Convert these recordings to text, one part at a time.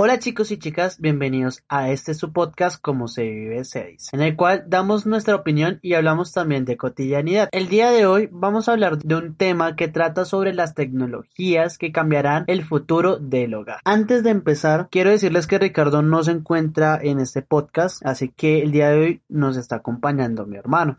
Hola chicos y chicas, bienvenidos a este su podcast Como se vive 6, en el cual damos nuestra opinión y hablamos también de cotidianidad. El día de hoy vamos a hablar de un tema que trata sobre las tecnologías que cambiarán el futuro del hogar. Antes de empezar, quiero decirles que Ricardo no se encuentra en este podcast, así que el día de hoy nos está acompañando mi hermano.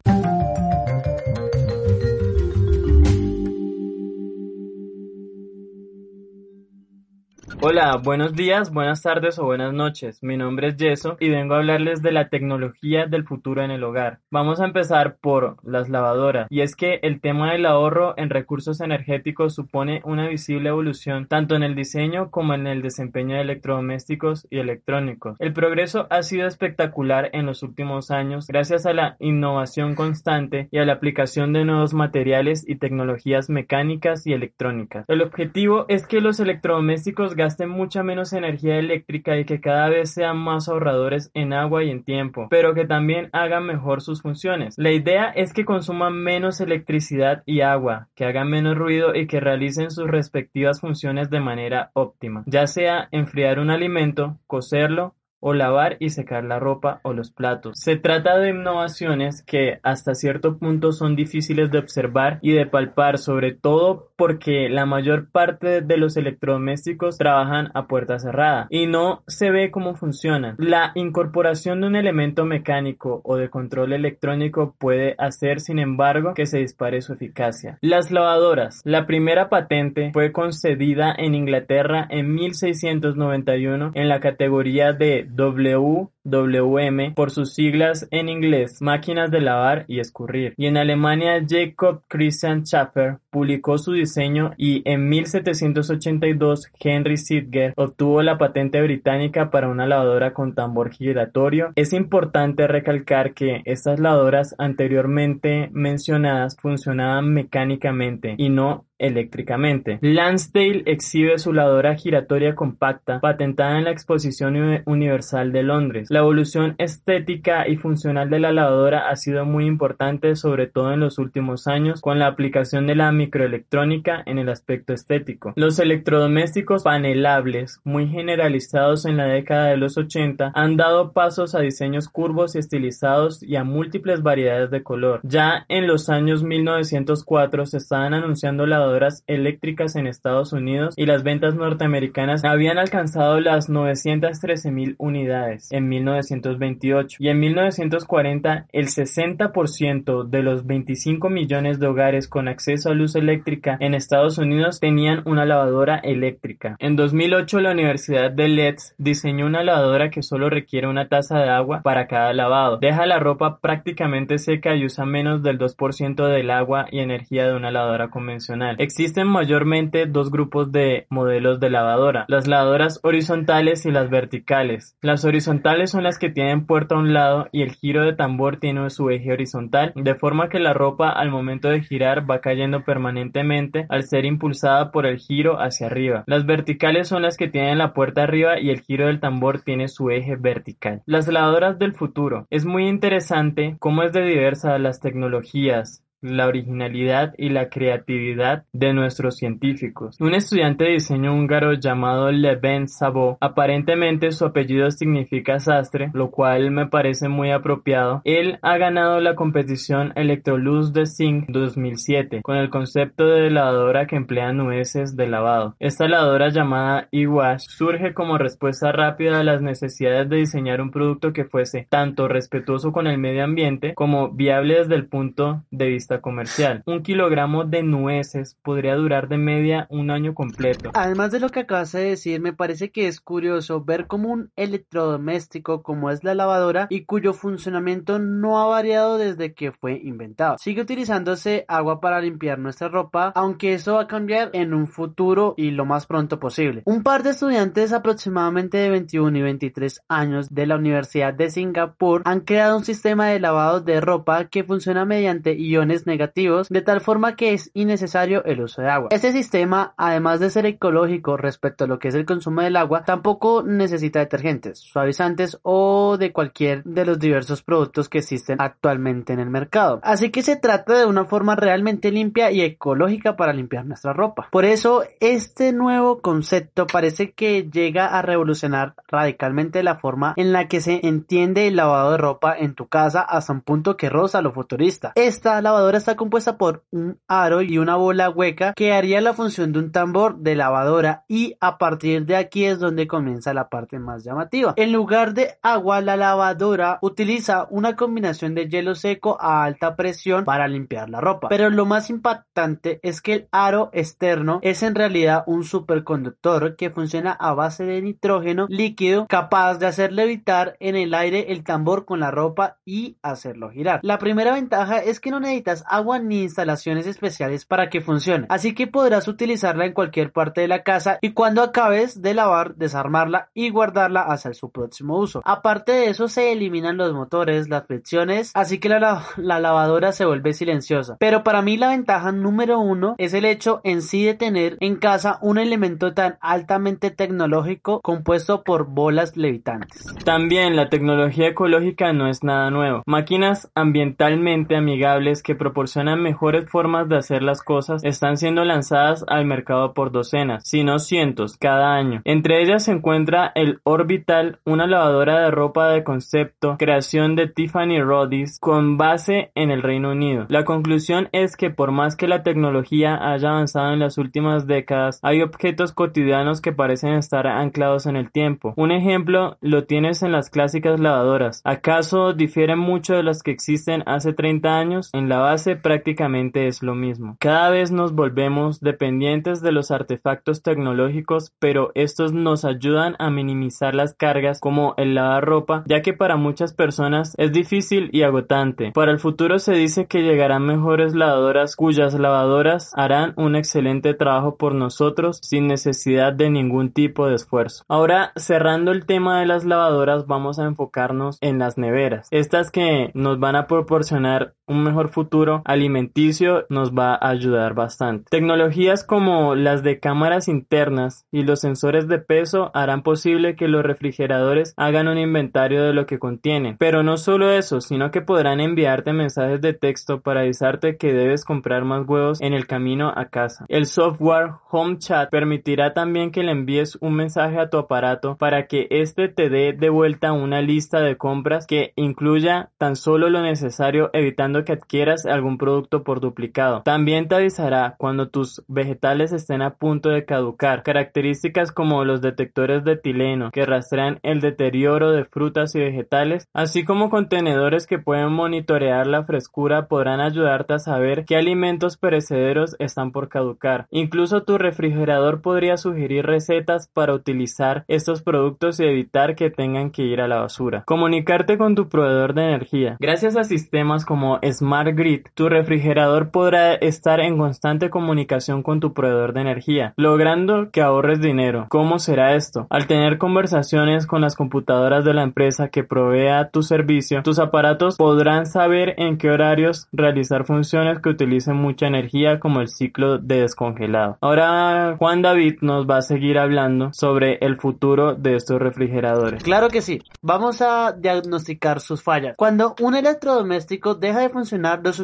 Hola, buenos días, buenas tardes o buenas noches. Mi nombre es Yeso y vengo a hablarles de la tecnología del futuro en el hogar. Vamos a empezar por las lavadoras. Y es que el tema del ahorro en recursos energéticos supone una visible evolución tanto en el diseño como en el desempeño de electrodomésticos y electrónicos. El progreso ha sido espectacular en los últimos años gracias a la innovación constante y a la aplicación de nuevos materiales y tecnologías mecánicas y electrónicas. El objetivo es que los electrodomésticos mucha menos energía eléctrica y que cada vez sean más ahorradores en agua y en tiempo, pero que también hagan mejor sus funciones. La idea es que consuman menos electricidad y agua, que hagan menos ruido y que realicen sus respectivas funciones de manera óptima, ya sea enfriar un alimento, cocerlo o lavar y secar la ropa o los platos. Se trata de innovaciones que hasta cierto punto son difíciles de observar y de palpar, sobre todo porque la mayor parte de los electrodomésticos trabajan a puerta cerrada y no se ve cómo funcionan. La incorporación de un elemento mecánico o de control electrónico puede hacer, sin embargo, que se dispare su eficacia. Las lavadoras. La primera patente fue concedida en Inglaterra en 1691 en la categoría de W WWM por sus siglas en inglés máquinas de lavar y escurrir y en Alemania Jacob Christian Schaffer publicó su diseño y en 1782 Henry Sidger obtuvo la patente británica para una lavadora con tambor giratorio. Es importante recalcar que estas lavadoras anteriormente mencionadas funcionaban mecánicamente y no eléctricamente. Lansdale exhibe su lavadora giratoria compacta patentada en la Exposición Universal de Londres. Evolución estética y funcional de la lavadora ha sido muy importante sobre todo en los últimos años con la aplicación de la microelectrónica en el aspecto estético. Los electrodomésticos panelables, muy generalizados en la década de los 80, han dado pasos a diseños curvos y estilizados y a múltiples variedades de color. Ya en los años 1904 se estaban anunciando lavadoras eléctricas en Estados Unidos y las ventas norteamericanas habían alcanzado las 913 mil unidades en 1928 y en 1940 el 60% de los 25 millones de hogares con acceso a luz eléctrica en Estados Unidos tenían una lavadora eléctrica. En 2008 la Universidad de Leeds diseñó una lavadora que solo requiere una taza de agua para cada lavado. Deja la ropa prácticamente seca y usa menos del 2% del agua y energía de una lavadora convencional. Existen mayormente dos grupos de modelos de lavadora, las lavadoras horizontales y las verticales. Las horizontales son las que tienen puerta a un lado y el giro de tambor tiene su eje horizontal, de forma que la ropa al momento de girar va cayendo permanentemente al ser impulsada por el giro hacia arriba. Las verticales son las que tienen la puerta arriba y el giro del tambor tiene su eje vertical. Las lavadoras del futuro. Es muy interesante cómo es de diversa las tecnologías, la originalidad y la creatividad de nuestros científicos. Un estudiante de diseño húngaro llamado Levent Szabo, aparentemente su apellido significa sastre, lo cual me parece muy apropiado. Él ha ganado la competición Electrolux de Zinc 2007 con el concepto de lavadora que emplea nueces de lavado. Esta lavadora llamada e-wash surge como respuesta rápida a las necesidades de diseñar un producto que fuese tanto respetuoso con el medio ambiente como viable desde el punto de vista comercial. Un kilogramo de nueces podría durar de media un año completo. Además de lo que acabas de decir, me parece que es curioso ver cómo un electrodoméstico como es la lavadora y cuyo funcionamiento no ha variado desde que fue inventado. Sigue utilizándose agua para limpiar nuestra ropa, aunque eso va a cambiar en un futuro y lo más pronto posible. Un par de estudiantes aproximadamente de 21 y 23 años de la Universidad de Singapur han creado un sistema de lavado de ropa que funciona mediante iones negativos, de tal forma que es innecesario el uso de agua. Este sistema, además de ser ecológico respecto a lo que es el consumo del agua, tampoco necesita detergentes, suavizantes o de cualquier de los diversos productos que existen actualmente en el mercado. Así que se trata de una forma realmente limpia y ecológica para limpiar nuestra ropa. Por eso, este nuevo concepto parece que llega a revolucionar radicalmente la forma en la que se entiende el lavado de ropa en tu casa hasta un punto que roza lo futurista. Esta lavadora está compuesta por un aro y una bola hueca que haría la función de un tambor de lavadora y a partir de aquí es donde comienza la parte más llamativa. En lugar de agua, la lavadora utiliza una combinación de hielo seco a alta presión para limpiar la ropa. Pero lo más impactante es que el aro externo es en realidad un superconductor que funciona a base de nitrógeno líquido capaz de hacer levitar en el aire el tambor con la ropa y hacerlo girar. La primera ventaja es que no necesitas agua ni instalaciones especiales para que funcione, así que podrás utilizarla en cualquier parte de la casa y cuando acabes de lavar desarmarla y guardarla hasta su próximo uso. Aparte de eso se eliminan los motores, las fricciones, así que la, la lavadora se vuelve silenciosa. Pero para mí la ventaja número uno es el hecho en sí de tener en casa un elemento tan altamente tecnológico compuesto por bolas levitantes. También la tecnología ecológica no es nada nuevo. Máquinas ambientalmente amigables que proporcionan mejores formas de hacer las cosas están siendo lanzadas al mercado por docenas, si no cientos, cada año. Entre ellas se encuentra el Orbital, una lavadora de ropa de concepto, creación de Tiffany Rodis, con base en el Reino Unido. La conclusión es que por más que la tecnología haya avanzado en las últimas décadas, hay objetos cotidianos que parecen estar anclados en el tiempo. Un ejemplo lo tienes en las clásicas lavadoras. ¿Acaso difieren mucho de las que existen hace 30 años? En la base prácticamente es lo mismo. Cada vez nos volvemos dependientes de los artefactos tecnológicos, pero estos nos ayudan a minimizar las cargas como el lavar ropa, ya que para muchas personas es difícil y agotante. Para el futuro se dice que llegarán mejores lavadoras cuyas lavadoras harán un excelente trabajo por nosotros sin necesidad de ningún tipo de esfuerzo. Ahora, cerrando el tema de las lavadoras, vamos a enfocarnos en las neveras. Estas que nos van a proporcionar un mejor futuro alimenticio nos va a ayudar bastante. Tecnologías como las de cámaras internas y los sensores de peso harán posible que los refrigeradores hagan un inventario de lo que contienen. Pero no solo eso, sino que podrán enviarte mensajes de texto para avisarte que debes comprar más huevos en el camino a casa. El software Home Chat permitirá también que le envíes un mensaje a tu aparato para que éste te dé de vuelta una lista de compras que incluya tan solo lo necesario evitando que adquieras algún producto por duplicado. También te avisará cuando tus vegetales estén a punto de caducar. Características como los detectores de etileno que rastrean el deterioro de frutas y vegetales, así como contenedores que pueden monitorear la frescura podrán ayudarte a saber qué alimentos perecederos están por caducar. Incluso tu refrigerador podría sugerir recetas para utilizar estos productos y evitar que tengan que ir a la basura. Comunicarte con tu proveedor de energía. Gracias a sistemas como Smart Grid, tu refrigerador podrá estar en constante comunicación con tu proveedor de energía, logrando que ahorres dinero. ¿Cómo será esto? Al tener conversaciones con las computadoras de la empresa que provea tu servicio, tus aparatos podrán saber en qué horarios realizar funciones que utilicen mucha energía como el ciclo de descongelado. Ahora Juan David nos va a seguir hablando sobre el futuro de estos refrigeradores. Claro que sí. Vamos a diagnosticar sus fallas. Cuando un electrodoméstico deja de funcionar, los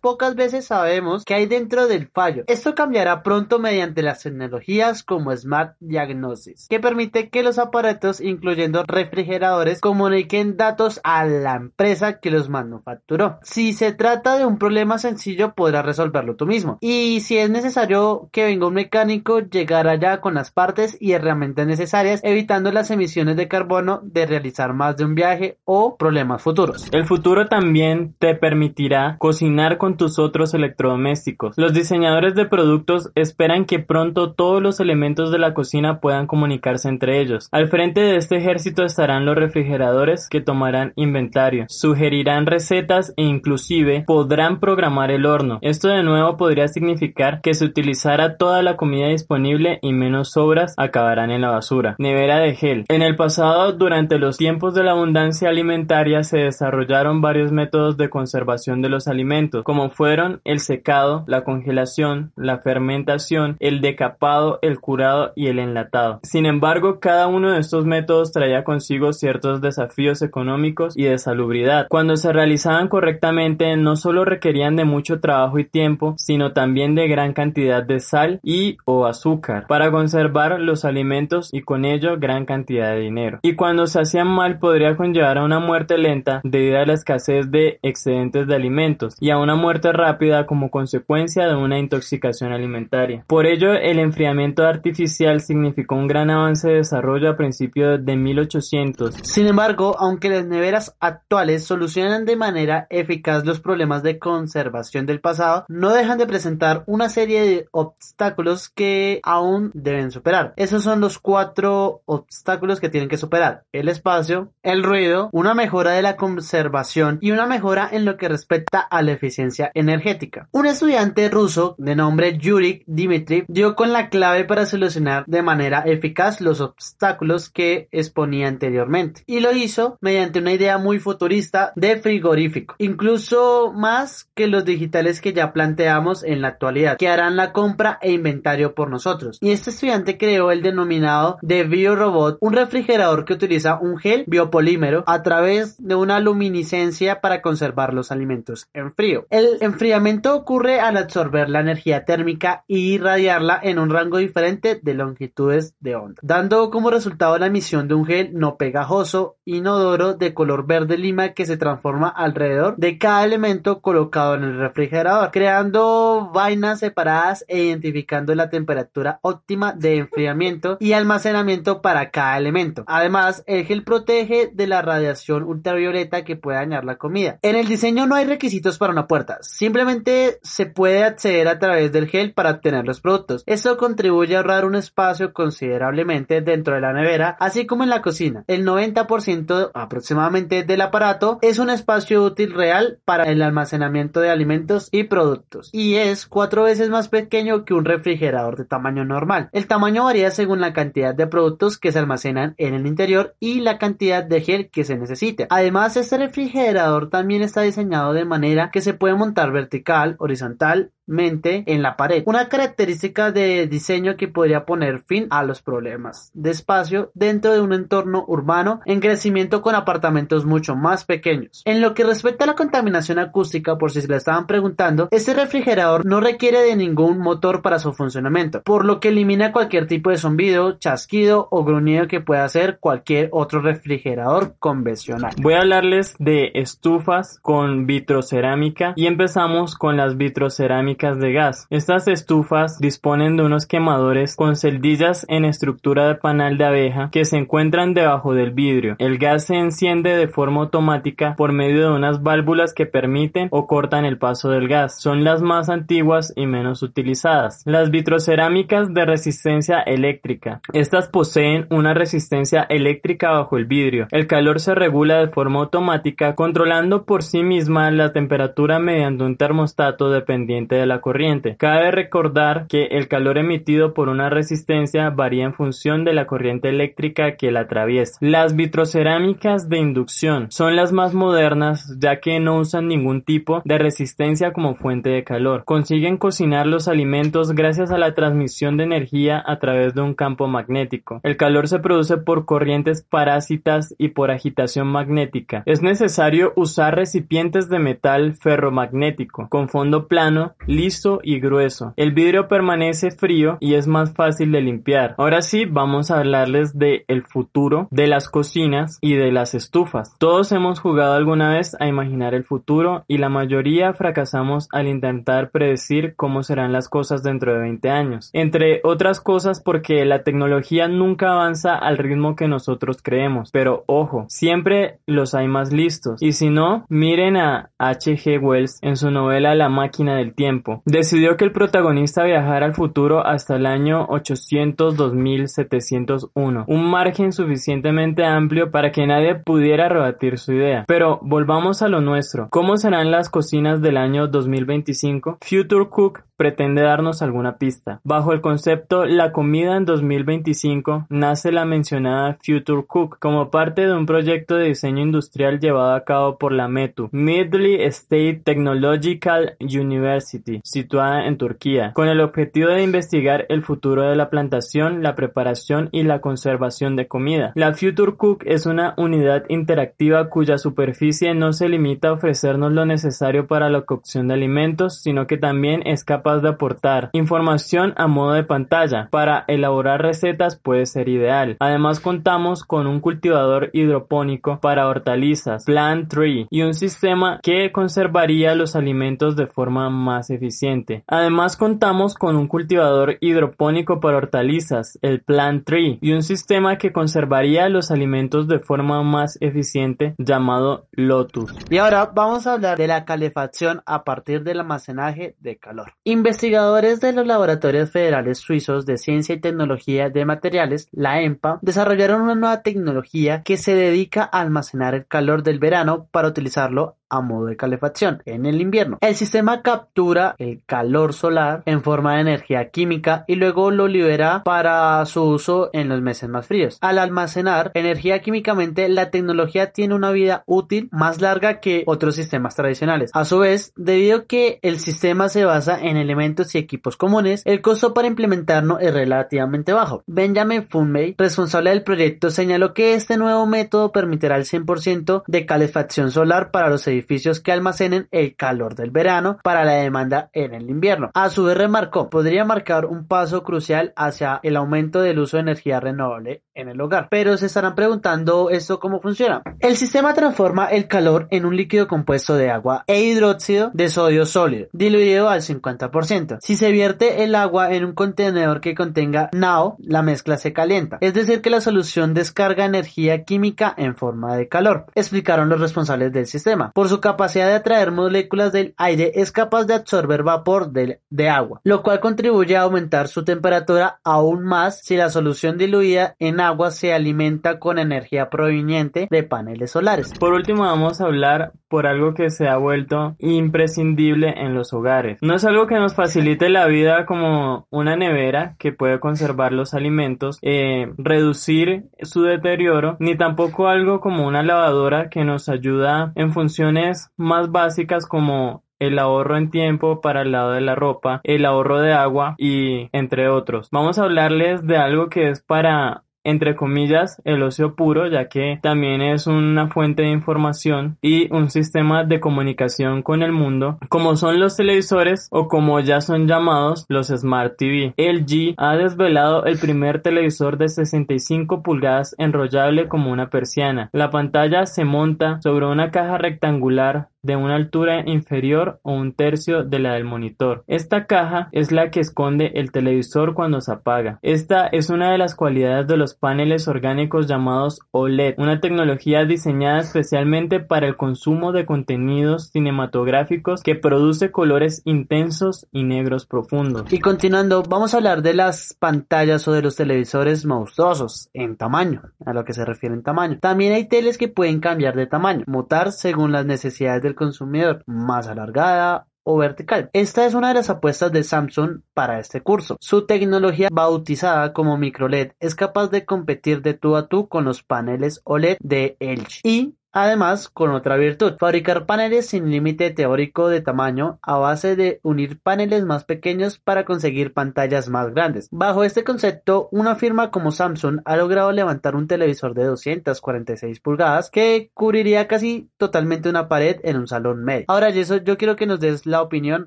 pocas veces sabemos qué hay dentro del fallo. Esto cambiará pronto mediante las tecnologías como Smart Diagnosis, que permite que los aparatos, incluyendo refrigeradores, comuniquen datos a la empresa que los manufacturó. Si se trata de un problema sencillo, podrás resolverlo tú mismo. Y si es necesario que venga un mecánico, llegará ya con las partes y herramientas necesarias, evitando las emisiones de carbono de realizar más de un viaje o problemas futuros. El futuro también te permitirá cocinar con tus otros electrodomésticos. Los diseñadores de productos esperan que pronto todos los elementos de la cocina puedan comunicarse entre ellos. Al frente de este ejército estarán los refrigeradores que tomarán inventario, sugerirán recetas e inclusive podrán programar el horno. Esto de nuevo podría significar que se utilizará toda la comida disponible y menos sobras acabarán en la basura. Nevera de gel. En el pasado, durante los tiempos de la abundancia alimentaria, se desarrollaron varios métodos de conservación de los alimentos como fueron el secado, la congelación, la fermentación, el decapado, el curado y el enlatado. Sin embargo, cada uno de estos métodos traía consigo ciertos desafíos económicos y de salubridad. Cuando se realizaban correctamente, no solo requerían de mucho trabajo y tiempo, sino también de gran cantidad de sal y o azúcar para conservar los alimentos y con ello gran cantidad de dinero. Y cuando se hacían mal podría conllevar a una muerte lenta debido a la escasez de excedentes de alimentos a una muerte rápida como consecuencia de una intoxicación alimentaria. Por ello, el enfriamiento artificial significó un gran avance de desarrollo a principios de 1800. Sin embargo, aunque las neveras actuales solucionan de manera eficaz los problemas de conservación del pasado, no dejan de presentar una serie de obstáculos que aún deben superar. Esos son los cuatro obstáculos que tienen que superar. El espacio, el ruido, una mejora de la conservación y una mejora en lo que respecta a la eficiencia energética. Un estudiante ruso de nombre Yuri Dmitriev dio con la clave para solucionar de manera eficaz los obstáculos que exponía anteriormente y lo hizo mediante una idea muy futurista de frigorífico, incluso más que los digitales que ya planteamos en la actualidad, que harán la compra e inventario por nosotros. Y este estudiante creó el denominado de BioRobot, un refrigerador que utiliza un gel biopolímero a través de una luminiscencia para conservar los alimentos en frío. El enfriamiento ocurre al absorber la energía térmica y irradiarla en un rango diferente de longitudes de onda, dando como resultado la emisión de un gel no pegajoso, inodoro de color verde lima que se transforma alrededor de cada elemento colocado en el refrigerador, creando vainas separadas e identificando la temperatura óptima de enfriamiento y almacenamiento para cada elemento. Además, el gel protege de la radiación ultravioleta que puede dañar la comida. En el diseño no hay requisitos para una puerta, simplemente se puede acceder a través del gel para obtener los productos. Esto contribuye a ahorrar un espacio considerablemente dentro de la nevera, así como en la cocina. El 90% aproximadamente del aparato es un espacio útil real para el almacenamiento de alimentos y productos y es cuatro veces más pequeño que un refrigerador de tamaño normal. El tamaño varía según la cantidad de productos que se almacenan en el interior y la cantidad de gel que se necesite. Además, este refrigerador también está diseñado de manera que se puede montar vertical, horizontal, en la pared. Una característica de diseño que podría poner fin a los problemas de espacio dentro de un entorno urbano en crecimiento con apartamentos mucho más pequeños. En lo que respecta a la contaminación acústica, por si se la estaban preguntando, este refrigerador no requiere de ningún motor para su funcionamiento, por lo que elimina cualquier tipo de zumbido, chasquido o gruñido que pueda hacer cualquier otro refrigerador convencional. Voy a hablarles de estufas con vitrocerámica y empezamos con las vitrocerámicas de gas. Estas estufas disponen de unos quemadores con celdillas en estructura de panal de abeja que se encuentran debajo del vidrio. El gas se enciende de forma automática por medio de unas válvulas que permiten o cortan el paso del gas. Son las más antiguas y menos utilizadas. Las vitrocerámicas de resistencia eléctrica. Estas poseen una resistencia eléctrica bajo el vidrio. El calor se regula de forma automática controlando por sí misma la temperatura mediante un termostato dependiente la corriente. Cabe recordar que el calor emitido por una resistencia varía en función de la corriente eléctrica que la atraviesa. Las vitrocerámicas de inducción son las más modernas ya que no usan ningún tipo de resistencia como fuente de calor. Consiguen cocinar los alimentos gracias a la transmisión de energía a través de un campo magnético. El calor se produce por corrientes parásitas y por agitación magnética. Es necesario usar recipientes de metal ferromagnético con fondo plano, liso y grueso. El vidrio permanece frío y es más fácil de limpiar. Ahora sí, vamos a hablarles de el futuro de las cocinas y de las estufas. Todos hemos jugado alguna vez a imaginar el futuro y la mayoría fracasamos al intentar predecir cómo serán las cosas dentro de 20 años. Entre otras cosas porque la tecnología nunca avanza al ritmo que nosotros creemos. Pero ojo, siempre los hay más listos. Y si no, miren a H.G. Wells en su novela La máquina del tiempo Decidió que el protagonista viajara al futuro hasta el año 800-2701, un margen suficientemente amplio para que nadie pudiera rebatir su idea. Pero volvamos a lo nuestro. ¿Cómo serán las cocinas del año 2025? Future Cook pretende darnos alguna pista. Bajo el concepto La comida en 2025 nace la mencionada Future Cook como parte de un proyecto de diseño industrial llevado a cabo por la METU, Middle State Technological University, situada en Turquía, con el objetivo de investigar el futuro de la plantación, la preparación y la conservación de comida. La Future Cook es una unidad interactiva cuya superficie no se limita a ofrecernos lo necesario para la cocción de alimentos, sino que también es capaz de aportar información a modo de pantalla. Para elaborar recetas puede ser ideal. Además contamos con un cultivador hidropónico para hortalizas, Plant Tree, y un sistema que conservaría los alimentos de forma más eficiente. Además contamos con un cultivador hidropónico para hortalizas, el Plant Tree, y un sistema que conservaría los alimentos de forma más eficiente llamado Lotus. Y ahora vamos a hablar de la calefacción a partir del almacenaje de calor. Investigadores de los laboratorios federales suizos de ciencia y tecnología de materiales, la EMPA, desarrollaron una nueva tecnología que se dedica a almacenar el calor del verano para utilizarlo a modo de calefacción en el invierno. El sistema captura el calor solar en forma de energía química y luego lo libera para su uso en los meses más fríos. Al almacenar energía químicamente, la tecnología tiene una vida útil más larga que otros sistemas tradicionales. A su vez, debido a que el sistema se basa en elementos y equipos comunes, el costo para implementarlo es relativamente bajo. Benjamin Funmey, responsable del proyecto, señaló que este nuevo método permitirá el 100% de calefacción solar para los edificios que almacenen el calor del verano para la demanda en el invierno. A su vez remarcó, podría marcar un paso crucial hacia el aumento del uso de energía renovable en el hogar. Pero se estarán preguntando esto cómo funciona. El sistema transforma el calor en un líquido compuesto de agua e hidróxido de sodio sólido, diluido al 50%. Si se vierte el agua en un contenedor que contenga NaO, la mezcla se calienta. Es decir, que la solución descarga energía química en forma de calor, explicaron los responsables del sistema. Su capacidad de atraer moléculas del aire es capaz de absorber vapor de, de agua, lo cual contribuye a aumentar su temperatura aún más si la solución diluida en agua se alimenta con energía proveniente de paneles solares. Por último vamos a hablar por algo que se ha vuelto imprescindible en los hogares. No es algo que nos facilite la vida como una nevera que puede conservar los alimentos, eh, reducir su deterioro, ni tampoco algo como una lavadora que nos ayuda en funciones más básicas como el ahorro en tiempo para el lado de la ropa, el ahorro de agua y entre otros. Vamos a hablarles de algo que es para entre comillas, el ocio puro, ya que también es una fuente de información y un sistema de comunicación con el mundo, como son los televisores o como ya son llamados los Smart TV. LG ha desvelado el primer televisor de 65 pulgadas enrollable como una persiana. La pantalla se monta sobre una caja rectangular de una altura inferior o un tercio de la del monitor. Esta caja es la que esconde el televisor cuando se apaga. Esta es una de las cualidades de los paneles orgánicos llamados OLED, una tecnología diseñada especialmente para el consumo de contenidos cinematográficos que produce colores intensos y negros profundos. Y continuando, vamos a hablar de las pantallas o de los televisores monstruosos en tamaño, a lo que se refiere en tamaño. También hay teles que pueden cambiar de tamaño, mutar según las necesidades de consumidor, más alargada o vertical. Esta es una de las apuestas de Samsung para este curso. Su tecnología bautizada como microLED es capaz de competir de tú a tú con los paneles OLED de LG y Además, con otra virtud, fabricar paneles sin límite teórico de tamaño a base de unir paneles más pequeños para conseguir pantallas más grandes. Bajo este concepto, una firma como Samsung ha logrado levantar un televisor de 246 pulgadas que cubriría casi totalmente una pared en un salón medio. Ahora, eso yo quiero que nos des la opinión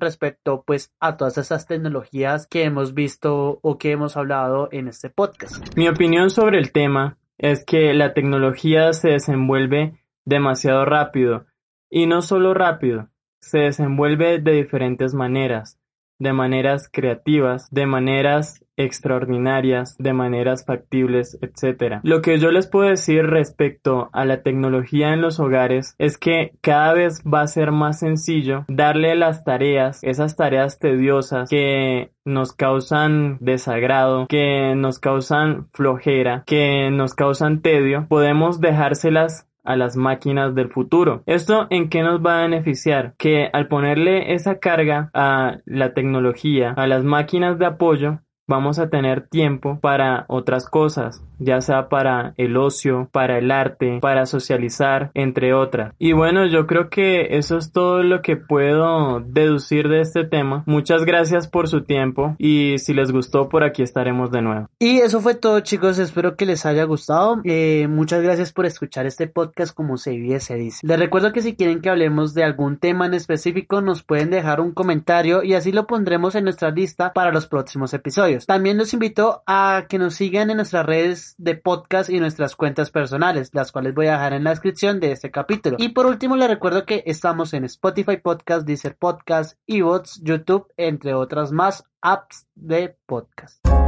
respecto pues a todas esas tecnologías que hemos visto o que hemos hablado en este podcast. Mi opinión sobre el tema es que la tecnología se desenvuelve demasiado rápido, y no solo rápido, se desenvuelve de diferentes maneras, de maneras creativas, de maneras extraordinarias, de maneras factibles, etc. Lo que yo les puedo decir respecto a la tecnología en los hogares es que cada vez va a ser más sencillo darle las tareas, esas tareas tediosas que nos causan desagrado, que nos causan flojera, que nos causan tedio, podemos dejárselas a las máquinas del futuro. ¿Esto en qué nos va a beneficiar? Que al ponerle esa carga a la tecnología, a las máquinas de apoyo, vamos a tener tiempo para otras cosas, ya sea para el ocio, para el arte, para socializar, entre otras. Y bueno, yo creo que eso es todo lo que puedo deducir de este tema. Muchas gracias por su tiempo y si les gustó por aquí estaremos de nuevo. Y eso fue todo chicos, espero que les haya gustado. Eh, muchas gracias por escuchar este podcast como se vive se dice. Les recuerdo que si quieren que hablemos de algún tema en específico nos pueden dejar un comentario y así lo pondremos en nuestra lista para los próximos episodios. También los invito a que nos sigan en nuestras redes de podcast y nuestras cuentas personales, las cuales voy a dejar en la descripción de este capítulo. Y por último les recuerdo que estamos en Spotify Podcast, Deezer Podcast, Evox, YouTube, entre otras más apps de podcast.